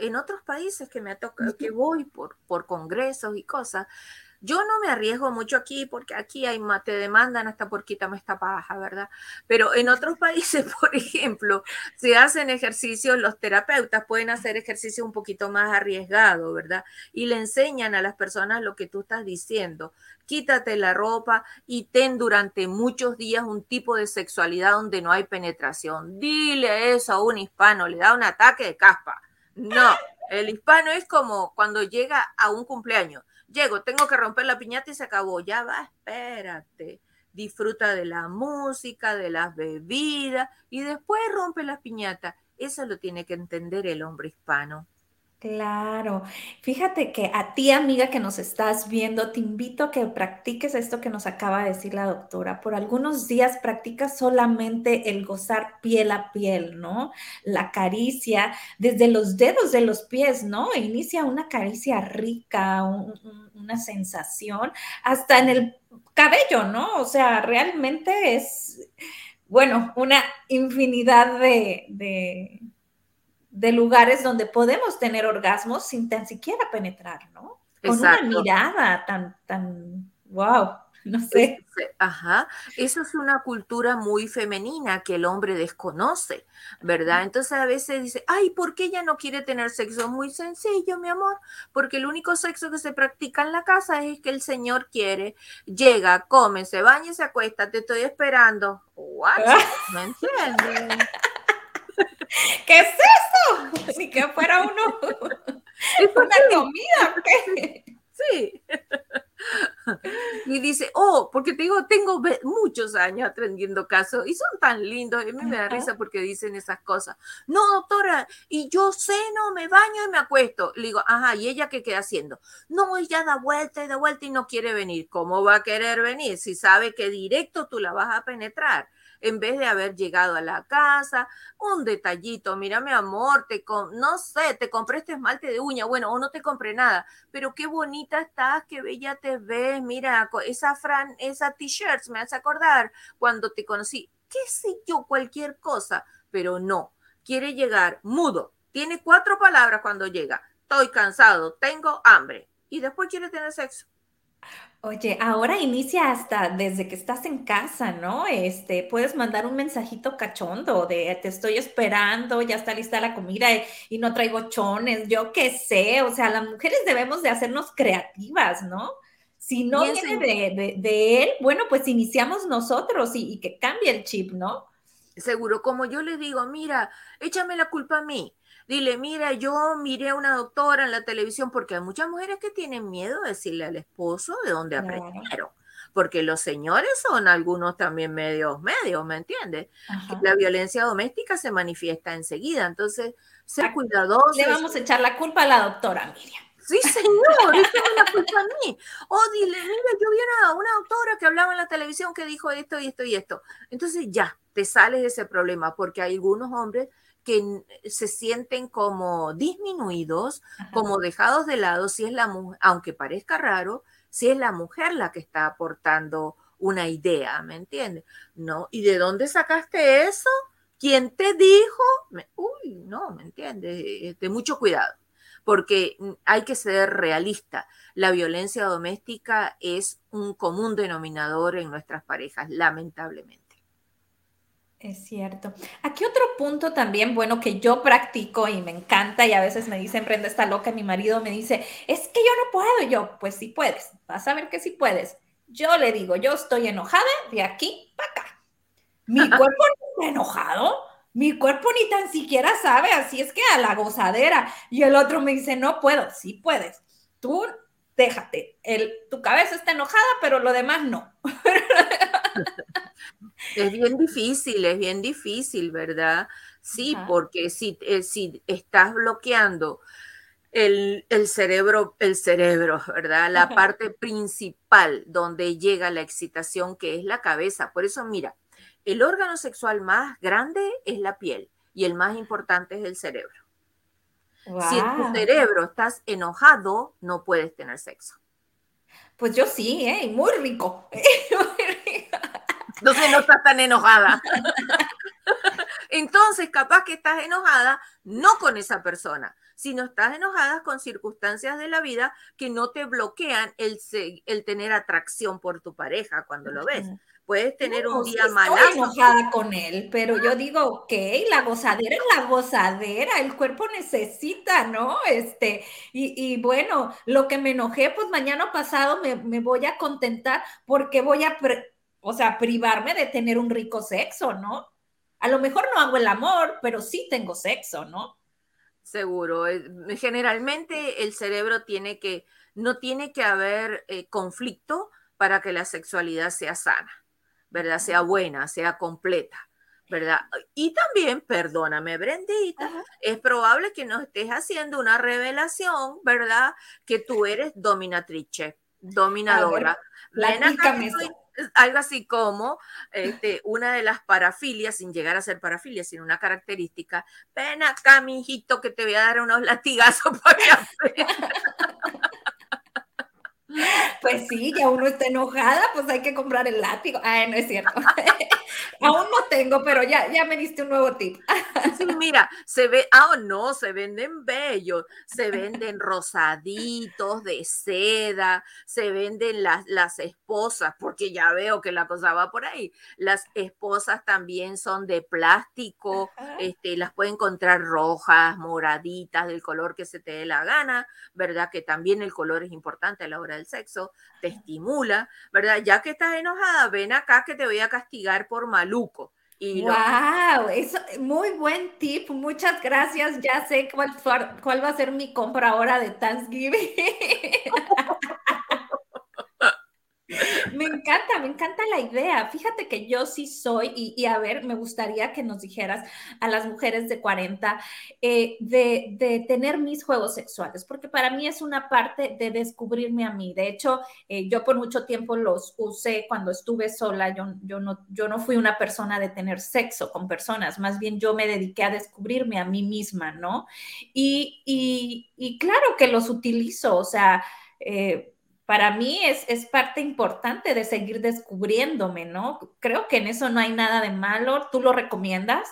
en otros países que me ha tocado, que voy por, por congresos y cosas, yo no me arriesgo mucho aquí porque aquí hay te demandan hasta por quítame esta paja, ¿verdad? Pero en otros países, por ejemplo, se hacen ejercicios, los terapeutas pueden hacer ejercicios un poquito más arriesgados, ¿verdad? Y le enseñan a las personas lo que tú estás diciendo. Quítate la ropa y ten durante muchos días un tipo de sexualidad donde no hay penetración. Dile eso a un hispano, le da un ataque de caspa. No, el hispano es como cuando llega a un cumpleaños Llego, tengo que romper la piñata y se acabó. Ya va, espérate. Disfruta de la música, de las bebidas y después rompe la piñata. Eso lo tiene que entender el hombre hispano.
Claro. Fíjate que a ti, amiga que nos estás viendo, te invito a que practiques esto que nos acaba de decir la doctora. Por algunos días practica solamente el gozar piel a piel, ¿no? La caricia desde los dedos de los pies, ¿no? Inicia una caricia rica, una sensación, hasta en el cabello, ¿no? O sea, realmente es, bueno, una infinidad de de lugares donde podemos tener orgasmos sin tan siquiera penetrar, ¿no? Con una mirada tan, tan, wow, no sé.
Ajá, eso es una cultura muy femenina que el hombre desconoce, ¿verdad? Entonces a veces dice, ay, ¿por qué ella no quiere tener sexo? Muy sencillo, mi amor, porque el único sexo que se practica en la casa es que el señor quiere, llega, come, se baña y se acuesta, te estoy esperando. ¿What? ¿Me entiendes?
¿Qué es eso? Ni que fuera uno. ¿Es una comida? ¿qué?
Sí. Y dice, oh, porque te digo, tengo muchos años aprendiendo casos y son tan lindos. A mí me da risa porque dicen esas cosas. No, doctora, y yo ceno, me baño y me acuesto. Le digo, ajá, ¿y ella qué queda haciendo? No, ella da vuelta y da vuelta y no quiere venir. ¿Cómo va a querer venir si sabe que directo tú la vas a penetrar? En vez de haber llegado a la casa, un detallito, mira mi amor, te no sé, te compré este esmalte de uña, bueno, o no te compré nada, pero qué bonita estás, qué bella te ves, mira, esa fran, esa t-shirt, me hace acordar cuando te conocí, qué sé yo, cualquier cosa, pero no, quiere llegar mudo, tiene cuatro palabras cuando llega, estoy cansado, tengo hambre, y después quiere tener sexo.
Oye, ahora inicia hasta desde que estás en casa, ¿no? Este, puedes mandar un mensajito cachondo de te estoy esperando, ya está lista la comida y, no traigo chones, yo qué sé, o sea, las mujeres debemos de hacernos creativas, ¿no? Si no viene de, él, bueno, pues iniciamos nosotros y, y que cambie el chip, ¿no?
Seguro, como yo le digo, mira, échame la culpa a mí Dile, mira, yo miré a una doctora en la televisión porque hay muchas mujeres que tienen miedo de decirle al esposo de dónde aprendieron. Porque los señores son algunos también medios, medios, ¿me entiendes? La violencia doméstica se manifiesta enseguida. Entonces, ser cuidadoso.
Le vamos a echar la culpa a la doctora Miriam.
Sí, señor, échame la culpa a mí. O dile, mira, yo vi a una doctora que hablaba en la televisión que dijo esto y esto y esto. Entonces ya, te sales de ese problema, porque hay algunos hombres que se sienten como disminuidos, como dejados de lado, si es la mujer, aunque parezca raro, si es la mujer la que está aportando una idea, ¿me entiendes? No, ¿y de dónde sacaste eso? ¿Quién te dijo? uy, no, ¿me entiendes? Eh, de mucho cuidado, porque mm, hay que ser realista. La violencia doméstica es un común denominador en nuestras parejas, lamentablemente.
Es cierto. Aquí otro punto también, bueno, que yo practico y me encanta y a veces me dicen, Brenda está loca, mi marido me dice, es que yo no puedo. yo, pues sí puedes, vas a ver que sí puedes. Yo le digo, yo estoy enojada de aquí para acá. Mi cuerpo no está enojado, mi cuerpo ni tan siquiera sabe, así es que a la gozadera. Y el otro me dice, no puedo, sí puedes. Tú déjate, el, tu cabeza está enojada, pero lo demás no.
Es bien difícil, es bien difícil, ¿verdad? Sí, porque si, eh, si estás bloqueando el, cerebro, el cerebro, ¿verdad? La parte principal donde llega la excitación, que es la cabeza. Por eso, mira, el órgano sexual más grande es la piel y el más importante es el cerebro. Si en tu cerebro estás enojado, no puedes tener sexo.
Pues yo sí, ¿eh? Muy rico.
Entonces no estás tan enojada. Entonces, capaz que estás enojada no con esa persona, sino estás enojada con circunstancias de la vida que no te bloquean el, el tener atracción por tu pareja cuando lo ves. Puedes tener un día malo.
Estoy enojada con él, pero yo digo, ok, la gozadera es la gozadera, el cuerpo necesita, ¿no? Este, y, y bueno, lo que me enojé, pues mañana pasado me, me voy a contentar porque voy a o sea, privarme de tener un rico sexo, ¿no? A lo mejor no hago el amor, pero sí tengo sexo, ¿no?
Seguro. Eh, generalmente el cerebro tiene que, no tiene que haber eh, conflicto para que la sexualidad sea sana, ¿verdad? Sea buena, sea completa. ¿verdad? Y también, perdóname, Brendita, es probable que nos estés haciendo una revelación, ¿verdad? Que tú eres dominatrice, dominadora. Ver, algo así como este, una de las parafilias, sin llegar a ser parafilia, sino una característica, ven acá, mi hijito, que te voy a dar unos latigazos para que
Pues sí, ya uno está enojada, pues hay que comprar el látigo. Ay, no es cierto. Aún no tengo, pero ya, ya me diste un nuevo tip.
Sí, mira, se ve, ah, no, se venden bellos, se venden rosaditos de seda, se venden las, las esposas, porque ya veo que la cosa va por ahí. Las esposas también son de plástico, este, las pueden encontrar rojas, moraditas, del color que se te dé la gana, ¿verdad? Que también el color es importante a la hora sexo, te estimula, ¿verdad? Ya que estás enojada, ven acá que te voy a castigar por maluco.
Y wow, eso muy buen tip. Muchas gracias. Ya sé cuál, cuál va a ser mi compra ahora de Thanksgiving. Me encanta, me encanta la idea. Fíjate que yo sí soy, y, a ver, me gustaría que nos dijeras a las mujeres de 40 eh, de, tener mis juegos sexuales, porque para mí es una parte de descubrirme a mí. De hecho, eh, yo por mucho tiempo los usé cuando estuve sola. Yo, no fui una persona de tener sexo con personas, más bien yo me dediqué a descubrirme a mí misma, ¿no? Y, y, claro que los utilizo, o sea... Eh, para mí es, es, parte importante de seguir descubriéndome, ¿no? Creo que en eso no hay nada de malo. ¿Tú lo recomiendas?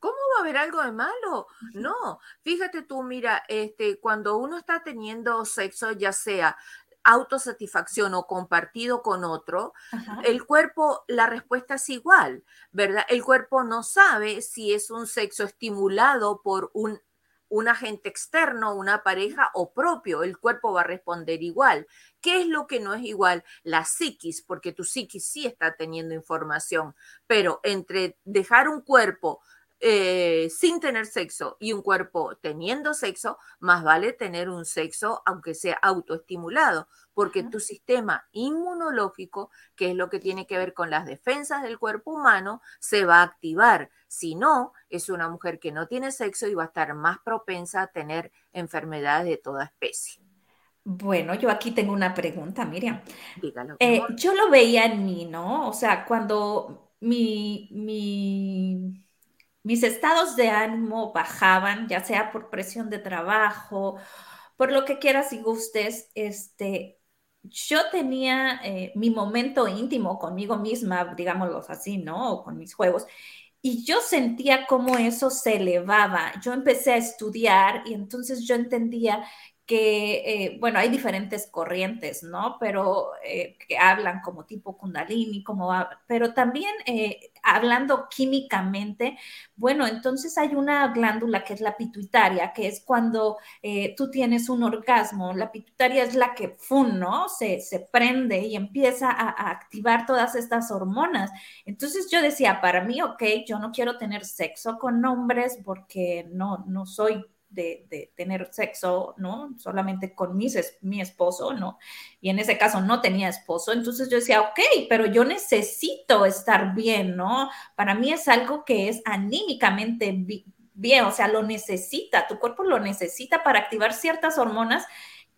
¿Cómo va a haber algo de malo? No, fíjate tú, mira, este, cuando uno está teniendo sexo, ya sea autosatisfacción o compartido con otro, el cuerpo, la respuesta es igual, ¿verdad? El cuerpo no sabe si es un sexo estimulado por un un agente externo, una pareja o propio, el cuerpo va a responder igual. ¿Qué es lo que no es igual? La psiquis, porque tu psiquis sí está teniendo información, pero entre dejar un cuerpo eh, sin tener sexo y un cuerpo teniendo sexo, más vale tener un sexo aunque sea autoestimulado, porque tu sistema inmunológico, que es lo que tiene que ver con las defensas del cuerpo humano, se va a activar. Si no, es una mujer que no tiene sexo y va a estar más propensa a tener enfermedades de toda especie.
Bueno, yo aquí tengo una pregunta, Miriam. Dígalo. Eh, yo lo veía en mí, ¿no? O sea, cuando mi, mi, mis estados de ánimo bajaban, ya sea por presión de trabajo, por lo que quieras y gustes, este, yo tenía eh, mi momento íntimo conmigo misma, digámoslo así, ¿no? O con mis juegos. Y yo sentía cómo eso se elevaba. Yo empecé a estudiar y entonces yo entendía que, eh, bueno, hay diferentes corrientes, ¿no? Pero eh, que hablan como tipo kundalini, como, pero también eh, hablando químicamente, bueno, entonces hay una glándula que es la pituitaria, que es cuando tú tienes un orgasmo, la pituitaria es la que, ¡fum!, ¿no? Se, se prende y empieza a, a, activar todas estas hormonas. Entonces yo decía, para mí, ok, yo no quiero tener sexo con hombres porque no, no soy de, tener sexo, ¿no? Solamente con mi, mi esposo, ¿no? Y en ese caso no tenía esposo, entonces yo decía, ok, pero yo necesito estar bien, ¿no? Para mí es algo que es anímicamente bien, o sea, lo necesita, tu cuerpo lo necesita para activar ciertas hormonas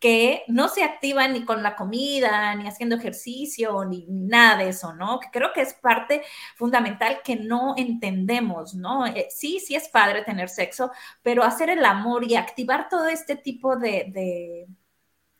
que no se activan ni con la comida, ni haciendo ejercicio, ni, nada de eso, ¿no? Que creo que es parte fundamental que no entendemos, ¿no? Eh, sí, sí es padre tener sexo, pero hacer el amor y activar todo este tipo de, de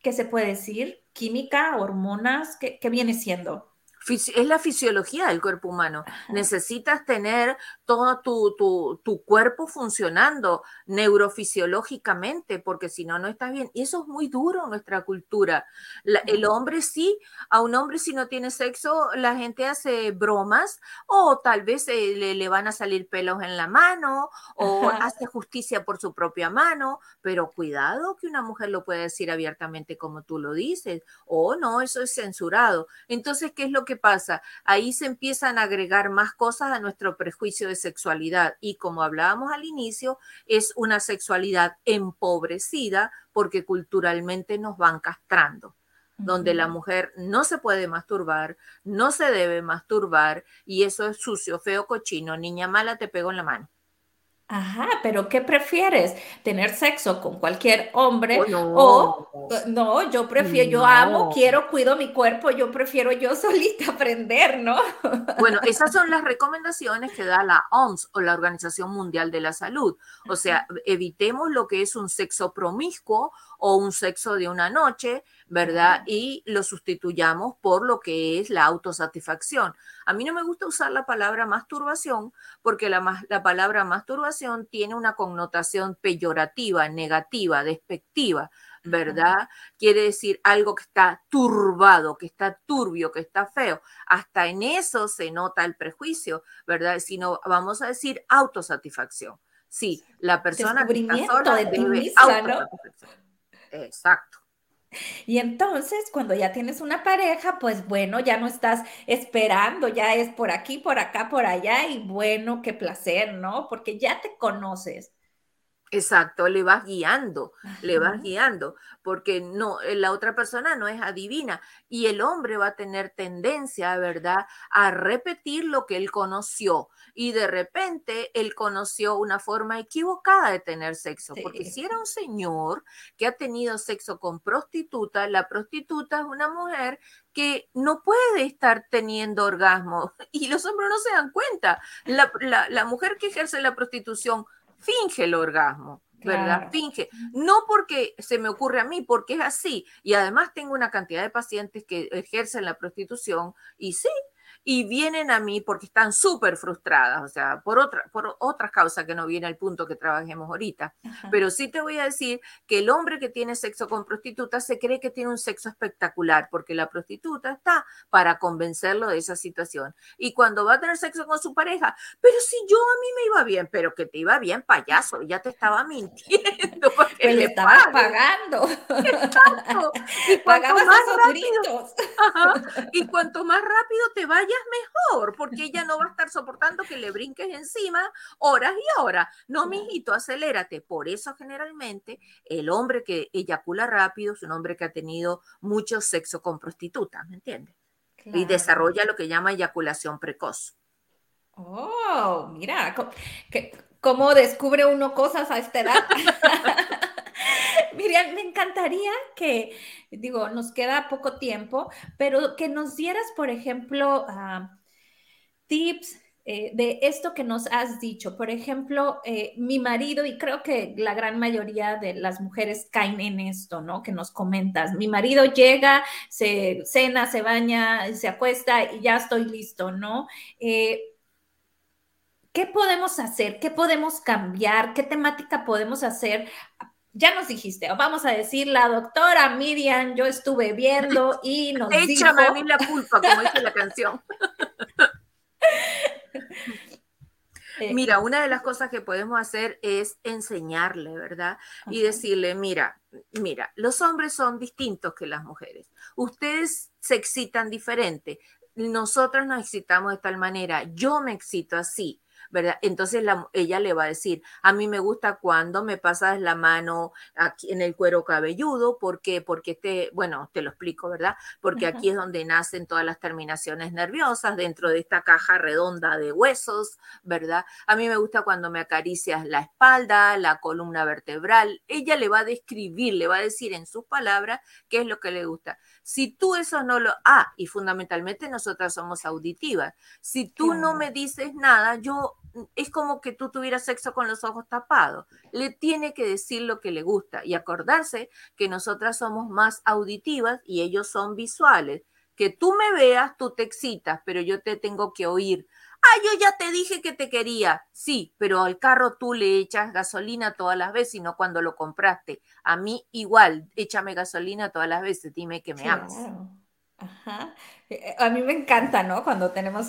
¿qué se puede decir? Química, hormonas, ¿qué, qué viene siendo?
Es la fisiología del cuerpo humano. Necesitas tener todo tu, cuerpo funcionando neurofisiológicamente, porque si no, no estás bien. Y eso es muy duro en nuestra cultura. el hombre sí, a un hombre si no tiene sexo, la gente hace bromas o tal vez eh, le, van a salir pelos en la mano o hace justicia por su propia mano, pero cuidado que una mujer lo puede decir abiertamente como tú lo dices, o no, eso es censurado. Entonces, ¿qué es lo que pasa? Ahí se empiezan a agregar más cosas a nuestro prejuicio de sexualidad y como hablábamos al inicio, es una sexualidad empobrecida porque culturalmente nos van castrando donde la mujer no se puede masturbar, no se debe masturbar y eso es sucio, feo, cochino, niña mala te pego en la mano.
Ajá, pero ¿qué prefieres? ¿Tener sexo con cualquier hombre? Oh, no. O no, yo prefiero, yo amo, quiero, cuido mi cuerpo, yo prefiero yo solita aprender, ¿no?
Bueno, esas son las recomendaciones que da la OMS o la Organización Mundial de la Salud. O sea, evitemos lo que es un sexo promiscuo o un sexo de una noche, ¿verdad? Y lo sustituyamos por lo que es la autosatisfacción. A mí no me gusta usar la palabra masturbación porque la, la palabra masturbación tiene una connotación peyorativa, negativa, despectiva. ¿verdad? Quiere decir algo que está turbado, que está turbio, que está feo. Hasta en eso se nota el prejuicio, ¿verdad? Sino vamos a decir autosatisfacción. Sí, la persona que está sola debe Exacto.
Y entonces, cuando ya tienes una pareja, pues bueno, ya no estás esperando, ya es por aquí, por acá, por allá, y bueno, qué placer, ¿no? Porque ya te conoces.
Exacto, le vas guiando, le vas guiando, porque no, eh, la otra persona no es adivina y el hombre va a tener tendencia, ¿verdad?, a repetir lo que él conoció y de repente él conoció una forma equivocada de tener sexo, porque si era un señor que ha tenido sexo con prostituta, la prostituta es una mujer que no puede estar teniendo orgasmo y los hombres no se dan cuenta. La, la mujer que ejerce la prostitución finge el orgasmo. ¿verdad? Finge. No porque se me ocurre a mí, porque es así. Y además tengo una cantidad de pacientes que ejercen la prostitución y sí, y vienen a mí porque están súper frustradas, o sea, por, otra, por otras causas que no viene al punto que trabajemos ahorita. Pero sí te voy a decir que el hombre que tiene sexo con prostituta se cree que tiene un sexo espectacular porque la prostituta está para convencerlo de esa situación. Y cuando va a tener sexo con su pareja, pero si yo a mí me iba bien, pero que te iba bien, payaso, ya te estaba mintiendo.
Porque le estaba pagando.
Exacto. Y Pagabas esos gritos. y cuanto más rápido te vaya vayas mejor, porque ella no va a estar soportando que le brinques encima horas y horas. No, mijito, acelérate. Por eso generalmente el hombre que eyacula rápido es un hombre que ha tenido mucho sexo con prostitutas, ¿me entiendes? Y desarrolla lo que llama eyaculación precoz.
Oh, mira, ¿cómo descubre uno cosas a esta edad? Miriam, me encantaría que, digo, nos queda poco tiempo, pero que nos dieras, por ejemplo, ah, tips eh, de esto que nos has dicho. Por ejemplo, eh, mi marido, y creo que la gran mayoría de las mujeres caen en esto, ¿no? Que nos comentas. Mi marido llega, se cena, se baña, se acuesta y ya estoy listo, ¿no? Eh, ¿Qué podemos hacer? ¿Qué podemos cambiar? ¿Qué temática podemos hacer ya nos dijiste, vamos a decir, la doctora Miriam, yo estuve viendo y nos
Échame
dijo...
a mí la culpa, como dice la canción. Eh, mira, una de las cosas que podemos hacer es enseñarle, ¿verdad? Y decirle, mira, mira, los hombres son distintos que las mujeres. Ustedes se excitan diferente. Nosotras nos excitamos de tal manera. Yo me excito así. ¿Verdad? Entonces ella le va a decir, a mí me gusta cuando me pasas la mano aquí en el cuero cabelludo, ¿por qué? Porque te, bueno, te lo explico, ¿verdad? Porque aquí es donde nacen todas las terminaciones nerviosas dentro de esta caja redonda de huesos, ¿verdad? A mí me gusta cuando me acaricias la espalda, la columna vertebral. Ella le va a describir, le va a decir en sus palabras qué es lo que le gusta. Si tú eso no lo... Ah, y fundamentalmente nosotras somos auditivas. Si tú no me dices nada, yo es como que tú tuvieras sexo con los ojos tapados. Le tiene que decir lo que le gusta y acordarse que nosotras somos más auditivas y ellos son visuales. Que tú me veas, tú te excitas, pero yo te tengo que oír. Ah, yo ya te dije que te quería. Sí, pero al carro tú le echas gasolina todas las veces y no cuando lo compraste. A mí igual, échame gasolina todas las veces, dime que me amas.
Ajá. Eh, a mí me encanta, ¿no? Cuando tenemos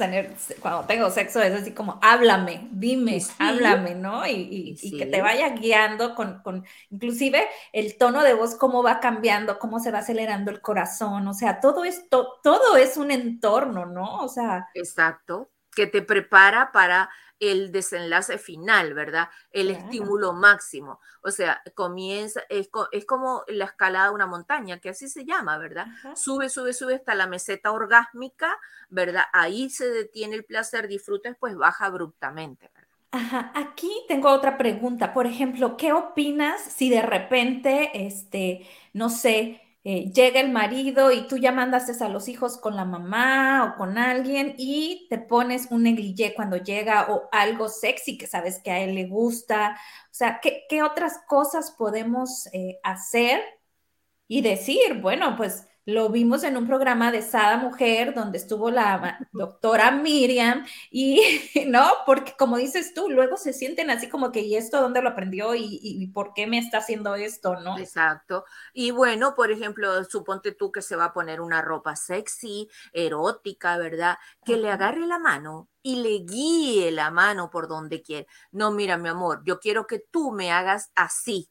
cuando tengo sexo es así como háblame, dime, háblame, ¿no? Y, que te vaya guiando con, con, inclusive el tono de voz, cómo va cambiando, cómo se va acelerando el corazón, o sea, todo esto, todo es un entorno, ¿no? O sea.
Exacto, que te prepara para el desenlace final, ¿verdad? El estímulo máximo. O sea, comienza, es, como la escalada de una montaña, que así se llama, ¿verdad? Sube, sube, sube hasta la meseta orgásmica, ¿verdad? Ahí se detiene el placer, disfruta, después baja abruptamente, ¿verdad?
Ajá, aquí tengo otra pregunta. Por ejemplo, ¿qué opinas si de repente, este, no sé, eh, llega el marido y tú ya mandaste a los hijos con la mamá o con alguien y te pones un negligé cuando llega o algo sexy que sabes que a él le gusta. O sea, ¿qué, otras cosas podemos eh, hacer y decir? Bueno, pues lo vimos en un programa de Sada Mujer, donde estuvo la doctora Miriam, y no, porque como dices tú, luego se sienten así como que, ¿y esto dónde lo aprendió? ¿Y, por qué me está haciendo esto? ¿No?
Exacto. Y bueno, por ejemplo, suponte tú que se va a poner una ropa sexy, erótica, ¿verdad? Que le agarre la mano y le guíe la mano por donde quiere. No, mira, mi amor, yo quiero que tú me hagas así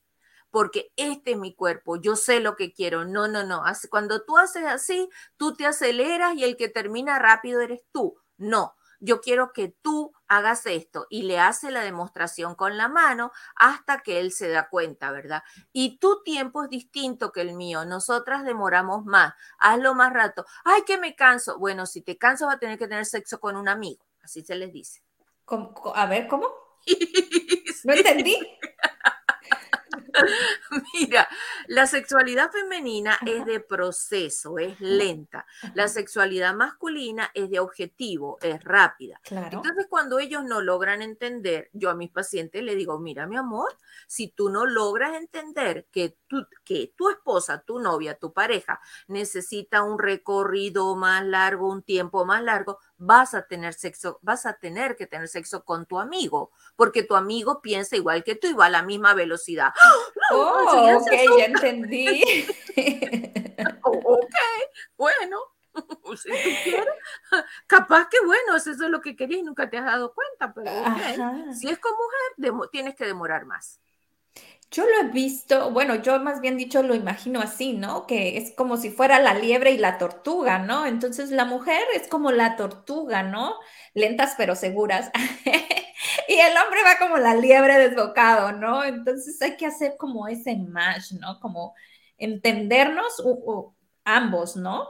porque este es mi cuerpo, yo sé lo que quiero. No, no, no. Cuando tú haces así, tú te aceleras y el que termina rápido eres tú. No, yo quiero que tú hagas esto y le hace la demostración con la mano hasta que él se da cuenta, ¿verdad? Y tu tiempo es distinto que el mío, nosotras demoramos más, hazlo más rato. Ay, que me canso. Bueno, si te canso va a tener que tener sexo con un amigo, así se les dice.
A ver, ¿cómo? No entendí.
Mira, la sexualidad femenina es de proceso, es lenta. La sexualidad masculina es de objetivo, es rápida. Entonces, cuando ellos no logran entender, yo a mis pacientes le digo, mira, mi amor, si tú no logras entender que tu, que tu esposa, tu novia, tu pareja necesita un recorrido más largo, un tiempo más largo, vas a tener sexo, vas a tener que tener sexo con tu amigo, porque tu amigo piensa igual que tú y va a la misma velocidad.
Oh, ok, ya entendí.
ok, bueno, si tú quieres, capaz que bueno, eso es lo que querías y nunca te has dado cuenta, pero si es con mujer, tienes que demorar más.
Yo lo he visto, bueno, yo más bien dicho lo imagino así, ¿no? Que es como si fuera la liebre y la tortuga, ¿no? Entonces la mujer es como la tortuga, ¿no? Lentas pero seguras. y el hombre va como la liebre desbocado, ¿no? Entonces hay que hacer como ese match, ¿no? Como entendernos ambos, ¿no?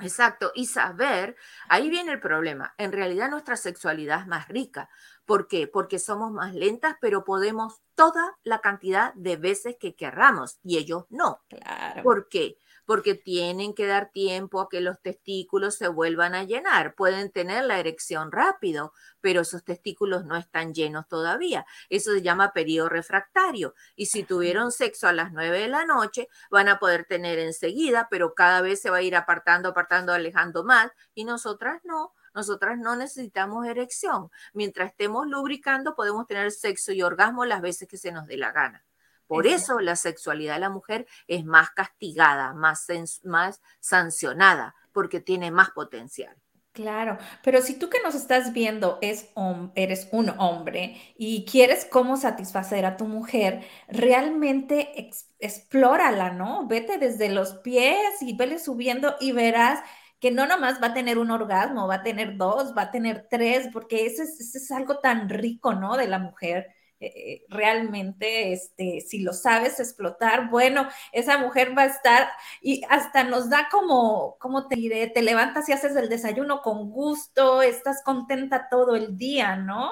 Exacto, y saber, ahí viene el problema. En realidad nuestra sexualidad es más rica. ¿Por qué? Porque somos más lentas, pero podemos toda la cantidad de veces que querramos y ellos no.
Claro.
¿Por qué? porque tienen que dar tiempo a que los testículos se vuelvan a llenar. Pueden tener la erección rápido, pero esos testículos no están llenos todavía. Eso se llama periodo refractario. Y si tuvieron sexo a las 9 de la noche, van a poder tener enseguida, pero cada vez se va a ir apartando, apartando, alejando más. Y nosotras no. Nosotras no necesitamos erección. Mientras estemos lubricando, podemos tener sexo y orgasmo las veces que se nos dé la gana. Por eso la sexualidad de la mujer es más castigada, más, más sancionada, porque tiene más potencial.
Claro, pero si tú que nos estás viendo es, eres un hombre y quieres cómo satisfacer a tu mujer, realmente explórala, ¿no? Vete desde los pies y vele subiendo y verás que no nomás va a tener un orgasmo, va a tener dos, va a tener tres, porque eso es, algo tan rico, ¿no? De la mujer eh, realmente, este, si lo sabes explotar, bueno, esa mujer va a estar y hasta nos da como, ¿cómo te diré? Te levantas y haces el desayuno con gusto, estás contenta todo el día, ¿no?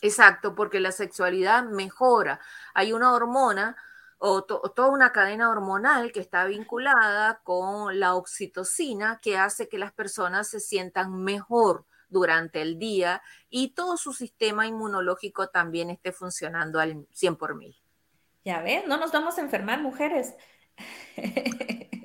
Exacto, porque la sexualidad mejora. Hay una hormona o toda una cadena hormonal que está vinculada con la oxitocina que hace que las personas se sientan mejor durante el día y todo su sistema inmunológico también esté funcionando al 100 por mil.
Ya ves, no nos vamos a enfermar, mujeres.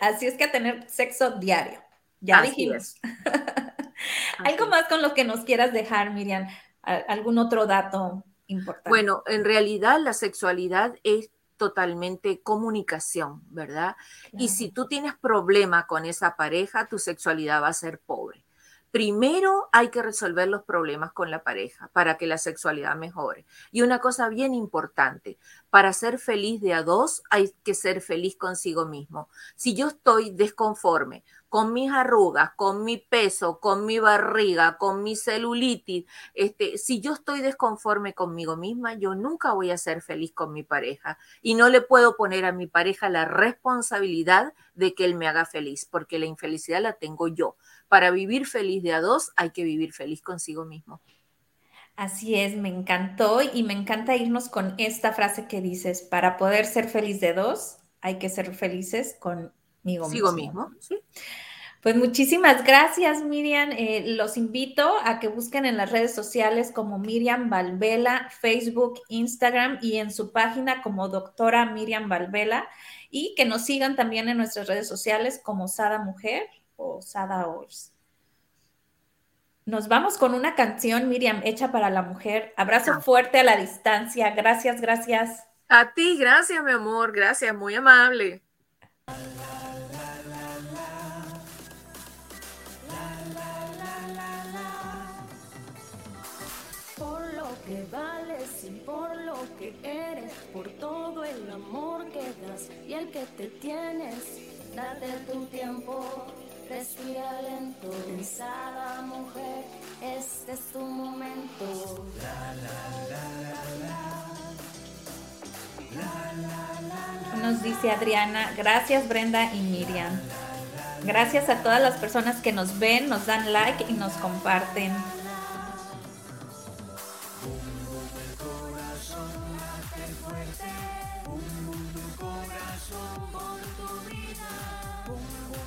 Así es que a tener sexo diario. Ya dijimos. ¿Algo más con lo que nos quieras dejar, Miriam? ¿Algún otro dato importante?
Bueno, en realidad la sexualidad es totalmente comunicación, ¿verdad? Y si tú tienes problema con esa pareja, tu sexualidad va a ser pobre. Primero hay que resolver los problemas con la pareja para que la sexualidad mejore. Y una cosa bien importante, para ser feliz de a dos hay que ser feliz consigo mismo. Si yo estoy desconforme con mis arrugas, con mi peso, con mi barriga, con mi celulitis, este, si yo estoy desconforme conmigo misma, yo nunca voy a ser feliz con mi pareja y no le puedo poner a mi pareja la responsabilidad de que él me haga feliz, porque la infelicidad la tengo yo. Para vivir feliz de a dos hay que vivir feliz consigo mismo.
Así es, me encantó y me encanta irnos con esta frase que dices, para poder ser feliz de dos, hay que ser felices conmigo
mismo. mismo, ¿sí?
Pues muchísimas gracias, Miriam. Eh, los invito a que busquen en las redes sociales como Miriam Valvela, Facebook, Instagram y en su página como doctora Miriam Valvela y que nos sigan también en nuestras redes sociales como Sada Mujer o Sada Ors. Nos vamos con una canción, Miriam, hecha para la mujer. Abrazo ah. fuerte a la distancia. Gracias, gracias.
A ti, gracias, mi amor. Gracias, muy amable.
Por lo que vales y por lo que eres, por todo el amor que das y el que te tienes, date tu tiempo Respira lento, pensada mujer, este es tu momento.
Nos dice Adriana, gracias Brenda y Miriam. Gracias a todas las personas que nos ven, nos dan like y nos comparten.